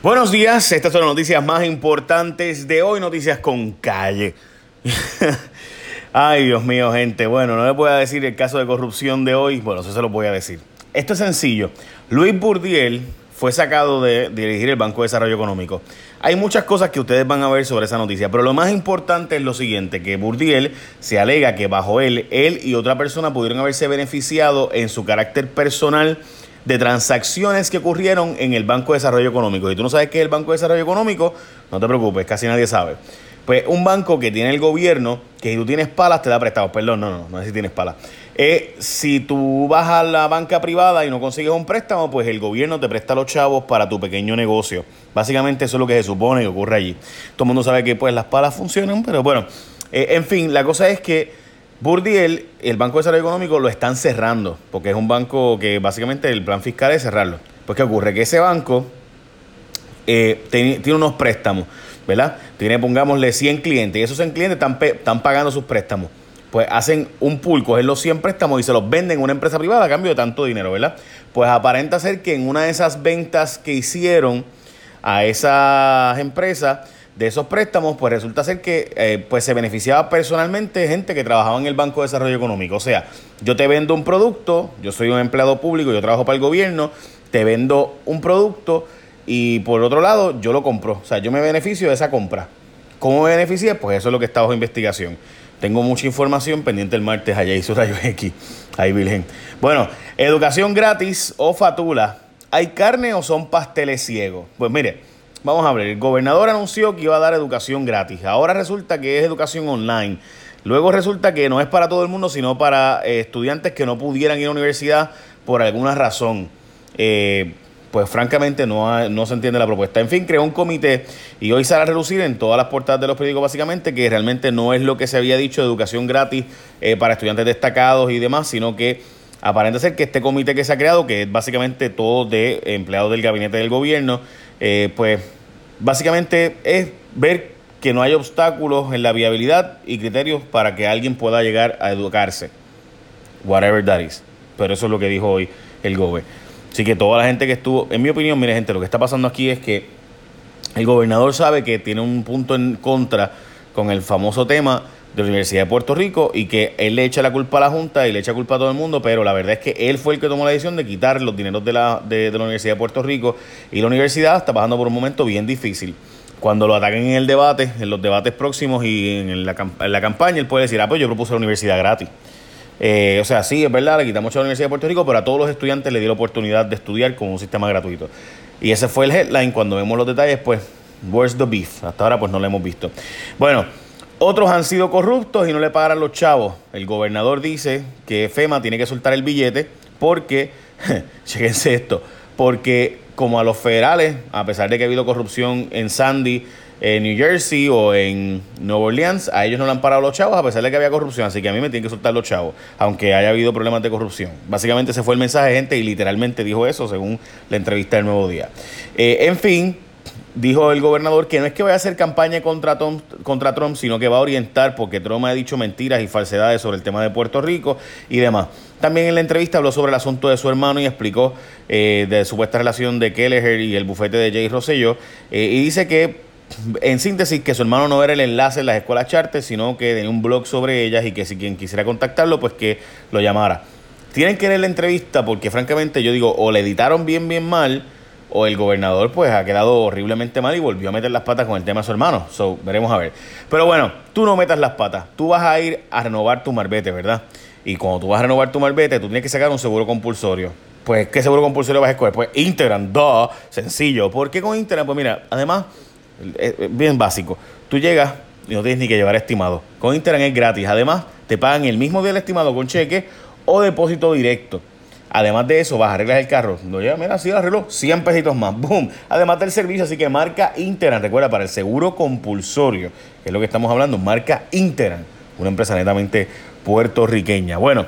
Buenos días, estas son las noticias más importantes de hoy, noticias con calle. Ay, Dios mío, gente. Bueno, no les voy a decir el caso de corrupción de hoy, bueno, eso se lo voy a decir. Esto es sencillo. Luis Burdiel fue sacado de dirigir el Banco de Desarrollo Económico. Hay muchas cosas que ustedes van a ver sobre esa noticia, pero lo más importante es lo siguiente, que Burdiel se alega que bajo él, él y otra persona pudieron haberse beneficiado en su carácter personal de transacciones que ocurrieron en el Banco de Desarrollo Económico. Y tú no sabes qué es el Banco de Desarrollo Económico, no te preocupes, casi nadie sabe. Pues un banco que tiene el gobierno, que si tú tienes palas te da prestado. Perdón, no, no, no es si tienes palas. Eh, si tú vas a la banca privada y no consigues un préstamo, pues el gobierno te presta los chavos para tu pequeño negocio. Básicamente eso es lo que se supone que ocurre allí. Todo el mundo sabe que pues las palas funcionan, pero bueno, eh, en fin, la cosa es que Burdiel, el Banco de Desarrollo Económico lo están cerrando, porque es un banco que básicamente el plan fiscal es cerrarlo. Pues ¿qué ocurre? Que ese banco eh, tiene, unos préstamos, ¿verdad? Tiene, pongámosle, 100 clientes, y esos 100 clientes están, pagando sus préstamos. Pues hacen un pool, cogen los 100 préstamos y se los venden a una empresa privada a cambio de tanto dinero, ¿verdad? Pues aparenta ser que en una de esas ventas que hicieron a esas empresas, de esos préstamos, pues resulta ser que eh, pues se beneficiaba personalmente gente que trabajaba en el Banco de Desarrollo Económico. O sea, yo te vendo un producto, yo soy un empleado público, yo trabajo para el gobierno, te vendo un producto y por otro lado yo lo compro. O sea, yo me beneficio de esa compra. ¿Cómo me beneficié? Pues eso es lo que está bajo investigación. Tengo mucha información pendiente el martes allá hizo Rayos X. Ahí, Virgen. Bueno, educación gratis o fatula. ¿Hay carne o son pasteles ciegos? Pues mire, Vamos a ver, el gobernador anunció que iba a dar educación gratis. Ahora resulta que es educación online. Luego resulta que no es para todo el mundo, sino para eh, estudiantes que no pudieran ir a la universidad por alguna razón. Eh, pues francamente no, no se entiende la propuesta. En fin, creó un comité y hoy sale a relucir en todas las portadas de los periódicos básicamente que realmente no es lo que se había dicho educación gratis eh, para estudiantes destacados y demás, sino que aparenta ser que este comité que se ha creado, que es básicamente todo de empleados del gabinete del gobierno, eh, pues básicamente es ver que no hay obstáculos en la viabilidad y criterios para que alguien pueda llegar a educarse. Whatever that is. Pero eso es lo que dijo hoy el GOBE. Así que toda la gente que estuvo, en mi opinión, mire gente, lo que está pasando aquí es que el gobernador sabe que tiene un punto en contra con el famoso tema de la Universidad de Puerto Rico y que él le echa la culpa a la Junta y le echa culpa a todo el mundo, pero la verdad es que él fue el que tomó la decisión de quitar los dineros de la, de, la Universidad de Puerto Rico y la universidad está pasando por un momento bien difícil. Cuando lo ataquen en el debate, en los debates próximos y en la, en la campaña, él puede decir, ah, pues yo propuse la universidad gratis. Eh, o sea, sí, es verdad, le quitamos a la Universidad de Puerto Rico, pero a todos los estudiantes le dio la oportunidad de estudiar con un sistema gratuito. Y ese fue el headline. Cuando vemos los detalles, pues, where's the beef? Hasta ahora, pues no lo hemos visto. Bueno, otros han sido corruptos y no le pagarán los chavos. El gobernador dice que FEMA tiene que soltar el billete porque, chequense esto, porque como a los federales, a pesar de que ha habido corrupción en Sandy, en New Jersey o en Nueva Orleans, a ellos no le han parado los chavos a pesar de que había corrupción. Así que a mí me tienen que soltar los chavos, aunque haya habido problemas de corrupción. Básicamente ese fue el mensaje gente y literalmente dijo eso según la entrevista del Nuevo Día. Eh, en fin, dijo el gobernador que no es que vaya a hacer campaña contra Trump, contra Trump, sino que va a orientar porque Trump ha dicho mentiras y falsedades sobre el tema de Puerto Rico y demás. También en la entrevista habló sobre el asunto de su hermano y explicó eh, de supuesta relación de Kelleher y el bufete de Jay Rosselló eh, y dice que en síntesis, que su hermano no era el enlace en las escuelas charter, sino que tenía un blog sobre ellas y que si quien quisiera contactarlo, pues que lo llamara. Tienen que leer la entrevista porque francamente yo digo, o le editaron bien, bien mal, o el gobernador pues ha quedado horriblemente mal y volvió a meter las patas con el tema de su hermano. So, veremos a ver. Pero bueno, tú no metas las patas. Tú vas a ir a renovar tu marbete, ¿verdad? Y cuando tú vas a renovar tu marbete, tú tienes que sacar un seguro compulsorio. Pues, ¿qué seguro compulsorio vas a escoger? Pues Integran, duh, sencillo. ¿Por qué con Integran? Pues mira, además, es bien básico. Tú llegas y no tienes ni que llevar estimado. Con Integran es gratis. Además, te pagan el mismo día del estimado con cheque o depósito directo. Además de eso, vas a arreglar el carro. No llega, mira, sí, arregló 100 pesitos más. ¡Boom! Además del servicio, así que marca Interan. Recuerda, para el seguro compulsorio, que es lo que estamos hablando, marca Interan, una empresa netamente puertorriqueña. Bueno,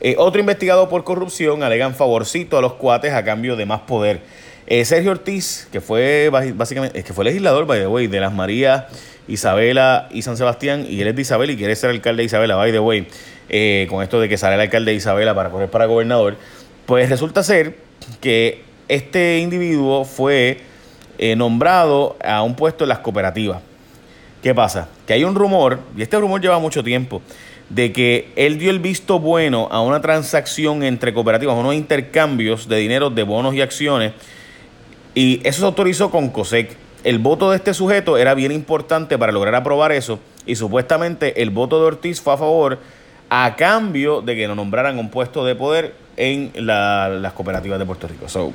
eh, otro investigado por corrupción alegan favorcito a los cuates a cambio de más poder. Eh, Sergio Ortiz, que fue básicamente, que fue legislador, by the way, de las Marías, Isabela y San Sebastián, y él es de Isabela y quiere ser alcalde de Isabela, by the way, eh, con esto de que sale el alcalde de Isabela para correr para gobernador. Pues resulta ser que este individuo fue eh, nombrado a un puesto en las cooperativas. ¿Qué pasa? Que hay un rumor, y este rumor lleva mucho tiempo, de que él dio el visto bueno a una transacción entre cooperativas, unos intercambios de dinero de bonos y acciones, y eso se autorizó con COSEC. El voto de este sujeto era bien importante para lograr aprobar eso, y supuestamente el voto de Ortiz fue a favor a cambio de que lo nombraran un puesto de poder en las cooperativas de Puerto Rico. So,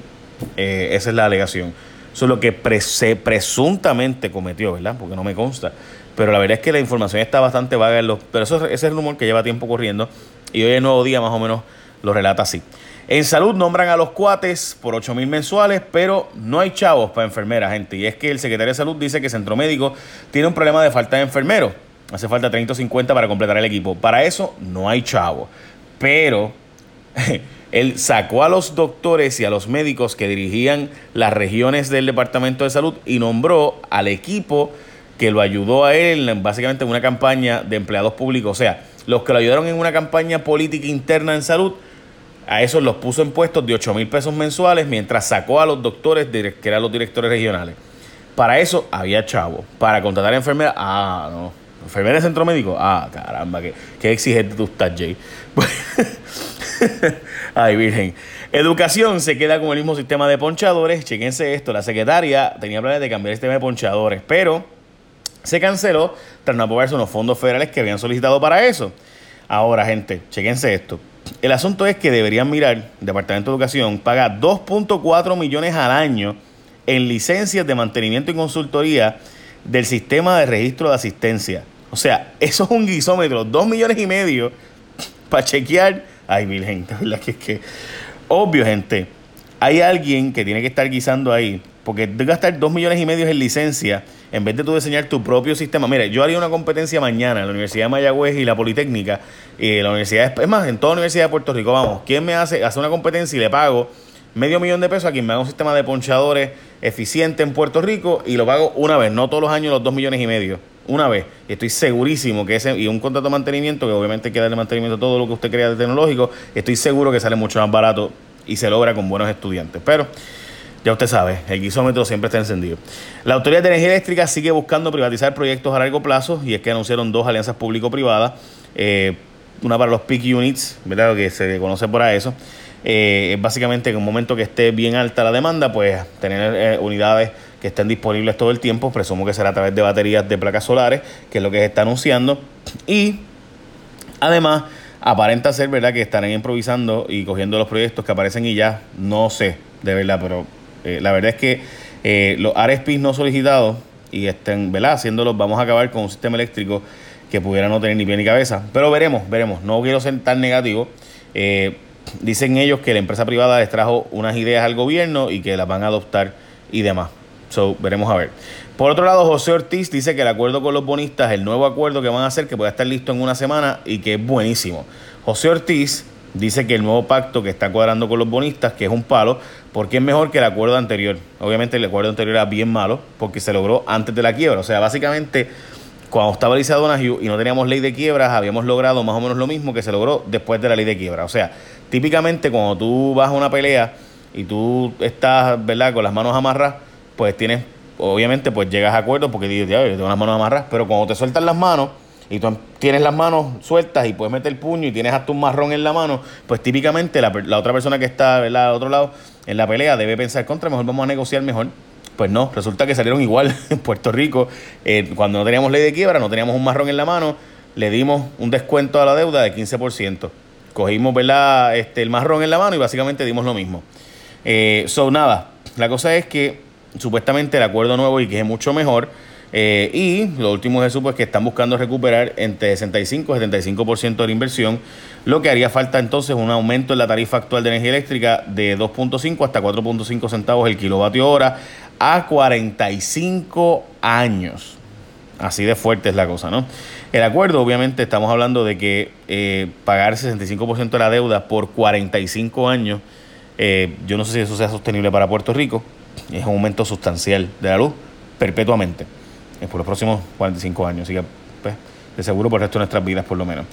eh, esa es la alegación. Eso es lo que se presuntamente cometió, ¿verdad? Porque no me consta. Pero la verdad es que la información está bastante vaga. En los, pero eso, ese es el rumor que lleva tiempo corriendo. Y hoy el nuevo día más o menos lo relata así. En salud nombran a los cuates por 8 mil mensuales, pero no hay chavos para enfermeras, gente. Y es que el secretario de salud dice que Centro Médico tiene un problema de falta de enfermeros. Hace falta 30 o 50 para completar el equipo. Para eso no hay chavos. Pero él sacó a los doctores y a los médicos que dirigían las regiones del Departamento de Salud y nombró al equipo que lo ayudó a él básicamente en una campaña de empleados públicos. O sea, los que lo ayudaron en una campaña política interna en salud, a esos los puso en puestos de 8 mil pesos mensuales mientras sacó a los doctores que eran los directores regionales. Para eso había chavo. Para contratar enfermeras, ah, no. Enfermera de centro médico, ah, caramba, qué, qué exigente tú estás, Jay. Ay, virgen. Educación se queda con el mismo sistema de ponchadores. Chequense esto. La secretaria tenía planes de cambiar el sistema de ponchadores, pero se canceló tras no aprobarse unos fondos federales que habían solicitado para eso. Ahora, gente, chequense esto. El asunto es que deberían mirar, el Departamento de Educación paga 2.4 millones al año en licencias de mantenimiento y consultoría del sistema de registro de asistencia. O sea, eso es un guisómetro, 2 millones y medio para chequear Ay, virgen, la que es que. Obvio, gente. Hay alguien que tiene que estar guisando ahí. Porque que gastar dos millones y medio en licencia en vez de tú diseñar tu propio sistema. Mira, yo haría una competencia mañana en la Universidad de Mayagüez y la Politécnica. Y la universidad, es más, en toda la Universidad de Puerto Rico, vamos. ¿Quién me hace, hace una competencia y le pago medio millón de pesos a quien me haga un sistema de ponchadores eficiente en Puerto Rico y lo pago una vez, no todos los años los dos millones y medio? Una vez. Estoy segurísimo que ese, y un contrato de mantenimiento, que obviamente hay que mantenimiento a todo lo que usted crea de tecnológico, estoy seguro que sale mucho más barato y se logra con buenos estudiantes. Pero ya usted sabe, el guisómetro siempre está encendido. La Autoridad de Energía Eléctrica sigue buscando privatizar proyectos a largo plazo y es que anunciaron dos alianzas público-privadas, eh, una para los peak units, ¿verdad? que se conoce por eso. Eh, básicamente en un momento que esté bien alta la demanda, pues tener eh, unidades que estén disponibles todo el tiempo. Presumo que será a través de baterías de placas solares, que es lo que se está anunciando. Y además, aparenta ser verdad que estarán improvisando y cogiendo los proyectos que aparecen y ya no sé, de verdad, pero eh, la verdad es que eh, los RSPs no solicitados y estén, ¿verdad? Haciéndolos, vamos a acabar con un sistema eléctrico que pudiera no tener ni pie ni cabeza. Pero veremos, veremos. No quiero ser tan negativo. Eh, dicen ellos que la empresa privada les trajo unas ideas al gobierno y que las van a adoptar y demás. So, veremos a ver. Por otro lado, José Ortiz dice que el acuerdo con los bonistas, el nuevo acuerdo que van a hacer, que puede estar listo en una semana y que es buenísimo. José Ortiz dice que el nuevo pacto que está cuadrando con los bonistas, que es un palo, porque es mejor que el acuerdo anterior. Obviamente el acuerdo anterior era bien malo porque se logró antes de la quiebra. O sea, básicamente cuando estaba Lisa Donahue y no teníamos ley de quiebras, habíamos logrado más o menos lo mismo que se logró después de la ley de quiebra. O sea, típicamente cuando tú vas a una pelea y tú estás, ¿verdad?, con las manos amarras, pues tienes, obviamente, pues llegas a acuerdo porque dices, ya, yo tengo las manos amarradas, pero cuando te sueltan las manos y tú tienes las manos sueltas y puedes meter el puño y tienes hasta un marrón en la mano, pues típicamente la, otra persona que está ¿verdad? al otro lado en la pelea debe pensar contra, mejor vamos a negociar mejor. Pues no, resulta que salieron igual en Puerto Rico. Eh, cuando no teníamos ley de quiebra, no teníamos un marrón en la mano, le dimos un descuento a la deuda de 15%. Cogimos ¿verdad? Este, el marrón en la mano y básicamente dimos lo mismo. Eh, so, nada, la cosa es que supuestamente el acuerdo nuevo y que es mucho mejor. Eh, y lo último es eso, pues que están buscando recuperar entre 65 y 75% de la inversión, lo que haría falta entonces un aumento en la tarifa actual de energía eléctrica de 2.5 hasta 4.5 centavos el kilovatio hora a 45 años. Así de fuerte es la cosa, ¿no? El acuerdo, obviamente, estamos hablando de que eh, pagar 65% de la deuda por 45 años, eh, yo no sé si eso sea sostenible para Puerto Rico es un aumento sustancial de la luz perpetuamente por los próximos 45 años. Así que, pues, de seguro por el resto de nuestras vidas, por lo menos.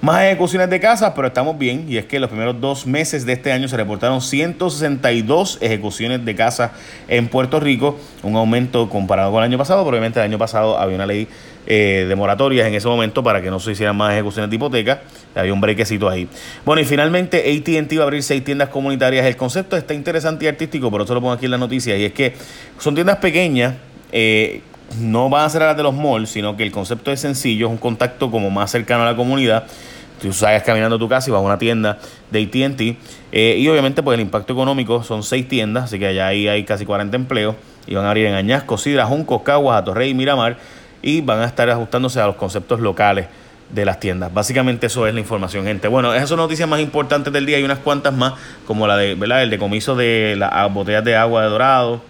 Más ejecuciones de casas, pero estamos bien. Y es que los primeros dos meses de este año se reportaron 162 ejecuciones de casas en Puerto Rico, un aumento comparado con el año pasado. Probablemente el año pasado había una ley eh, de moratorias en ese momento para que no se hicieran más ejecuciones de hipoteca. Había un brequecito ahí. Bueno, y finalmente ATT va a abrir seis tiendas comunitarias. El concepto está interesante y artístico, por eso lo pongo aquí en la noticia. Y es que son tiendas pequeñas. Eh, no van a ser las de los malls, sino que el concepto es sencillo, es un contacto como más cercano a la comunidad. Tú salgas caminando a tu casa y vas a una tienda de ATT. Eh, y obviamente, pues el impacto económico son seis tiendas, así que allá ahí hay casi 40 empleos. Y van a abrir en Añasco, Sidra, Juncos, Caguas, Atorrey y Miramar. Y van a estar ajustándose a los conceptos locales de las tiendas. Básicamente eso es la información, gente. Bueno, esas son noticias más importantes del día. Hay unas cuantas más, como la de, ¿verdad? El decomiso de las botellas de agua de dorado.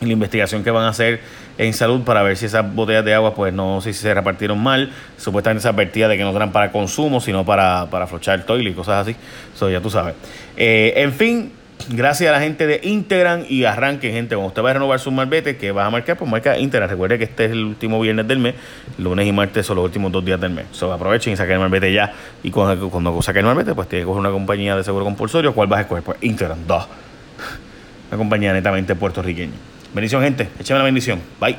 Y la investigación que van a hacer en salud para ver si esas botellas de agua, pues no sé si se repartieron mal. Supuestamente se advertía de que no eran para consumo, sino para, para flochar el toile y cosas así. Eso ya tú sabes. Eh, en fin, gracias a la gente de Integran y arranque, gente. Cuando usted va a renovar su malvete, que vas a marcar, pues marca Integran. Recuerde que este es el último viernes del mes, lunes y martes son los últimos dos días del mes. So, aprovechen y saquen el malvete ya. Y cuando, cuando saquen el malvete, pues tiene que coger una compañía de seguro compulsorio. ¿Cuál vas a escoger? Pues Integran 2. Una compañía netamente puertorriqueña. Bendición, gente. Échame la bendición. Bye.